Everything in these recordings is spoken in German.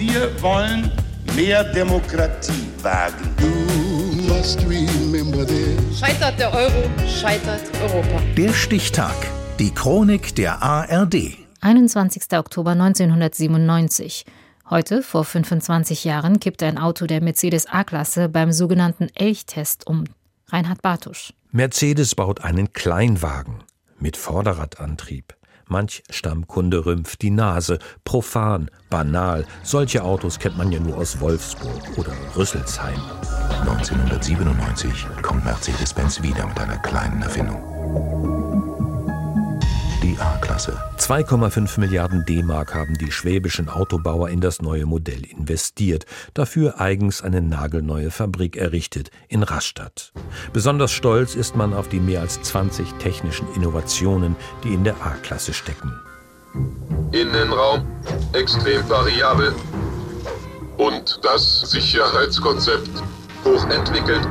Wir wollen mehr Demokratie wagen. Scheitert der Euro, scheitert Europa. Der Stichtag. Die Chronik der ARD. 21. Oktober 1997. Heute, vor 25 Jahren, kippt ein Auto der Mercedes A-Klasse beim sogenannten Elchtest um. Reinhard Bartusch. Mercedes baut einen Kleinwagen mit Vorderradantrieb. Manch Stammkunde rümpft die Nase. Profan, banal. Solche Autos kennt man ja nur aus Wolfsburg oder Rüsselsheim. 1997 kommt Mercedes-Benz wieder mit einer kleinen Erfindung A-Klasse. 2,5 Milliarden D-Mark haben die schwäbischen Autobauer in das neue Modell investiert, dafür eigens eine nagelneue Fabrik errichtet in Rastatt. Besonders stolz ist man auf die mehr als 20 technischen Innovationen, die in der A-Klasse stecken. Innenraum extrem variabel und das Sicherheitskonzept hochentwickelt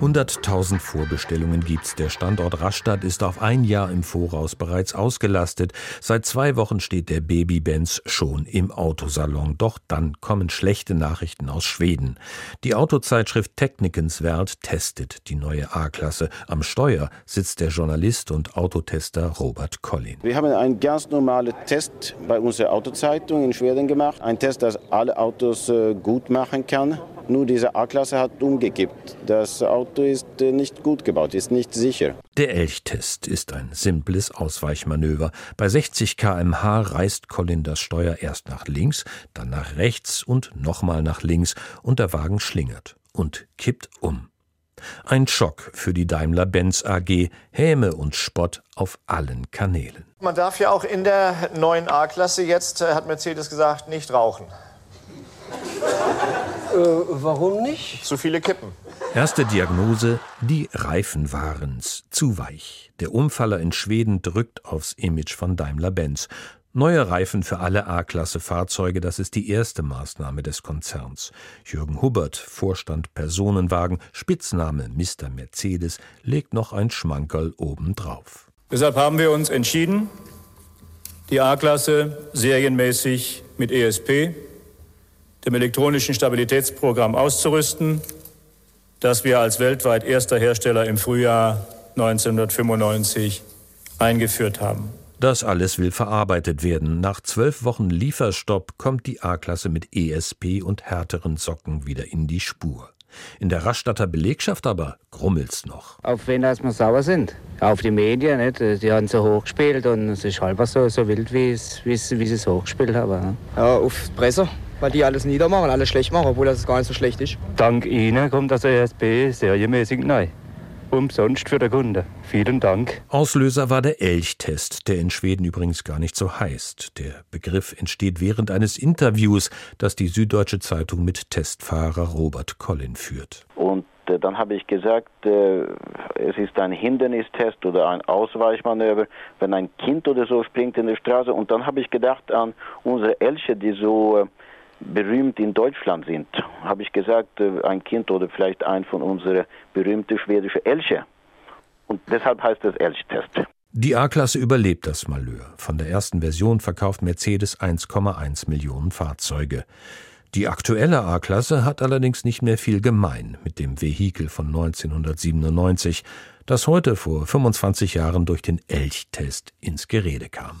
100.000 Vorbestellungen gibt's. Der Standort Rastatt ist auf ein Jahr im Voraus bereits ausgelastet. Seit zwei Wochen steht der Baby-Benz schon im Autosalon. Doch dann kommen schlechte Nachrichten aus Schweden. Die Autozeitschrift Technikens Wert testet die neue A-Klasse. Am Steuer sitzt der Journalist und Autotester Robert Collin. Wir haben einen ganz normalen Test bei unserer Autozeitung in Schweden gemacht. Ein Test, das alle Autos äh, gut machen kann. Nur diese A-Klasse hat umgekippt. Das Auto ist äh, nicht gut gebaut, ist nicht sicher. Der Elchtest ist ein simples Ausweichmanöver. Bei 60 km/h reißt Colin das Steuer erst nach links, dann nach rechts und nochmal nach links und der Wagen schlingert und kippt um. Ein Schock für die Daimler-Benz AG, Häme und Spott auf allen Kanälen. Man darf ja auch in der neuen A-Klasse jetzt, äh, hat Mercedes gesagt, nicht rauchen. Äh, warum nicht? Zu viele Kippen. Erste Diagnose: Die Reifen waren's. Zu weich. Der Umfaller in Schweden drückt aufs Image von Daimler-Benz. Neue Reifen für alle A-Klasse-Fahrzeuge, das ist die erste Maßnahme des Konzerns. Jürgen Hubbert, Vorstand Personenwagen, Spitzname Mr. Mercedes, legt noch ein Schmankerl obendrauf. Deshalb haben wir uns entschieden, die A-Klasse serienmäßig mit ESP, dem elektronischen Stabilitätsprogramm auszurüsten, das wir als weltweit erster Hersteller im Frühjahr 1995 eingeführt haben. Das alles will verarbeitet werden. Nach zwölf Wochen Lieferstopp kommt die A-Klasse mit ESP und härteren Socken wieder in die Spur. In der Rastatter Belegschaft aber grummelt's noch. Auf wen dass wir sauer sind? Auf die Medien, nicht? Die haben so hochgespielt und es ist halber so, so wild, wie, es, wie, es, wie sie es hochgespielt haben. Ja, auf die Presse weil die alles niedermachen, alles schlecht machen, obwohl das gar nicht so schlecht ist. Dank Ihnen kommt das ESP serienmäßig neu. Umsonst für den Kunde. Vielen Dank. Auslöser war der Elchtest, der in Schweden übrigens gar nicht so heißt. Der Begriff entsteht während eines Interviews, das die Süddeutsche Zeitung mit Testfahrer Robert Collin führt. Und äh, dann habe ich gesagt, äh, es ist ein Hindernistest oder ein Ausweichmanöver, wenn ein Kind oder so springt in die Straße. Und dann habe ich gedacht an unsere Elche, die so äh, berühmt in Deutschland sind, habe ich gesagt, äh, ein Kind oder vielleicht ein von unseren berühmten schwedischen Elche. Und deshalb heißt es Elchtest. Die A-Klasse überlebt das Malheur. Von der ersten Version verkauft Mercedes 1,1 Millionen Fahrzeuge. Die aktuelle A-Klasse hat allerdings nicht mehr viel gemein mit dem Vehikel von 1997, das heute vor 25 Jahren durch den Elchtest ins Gerede kam.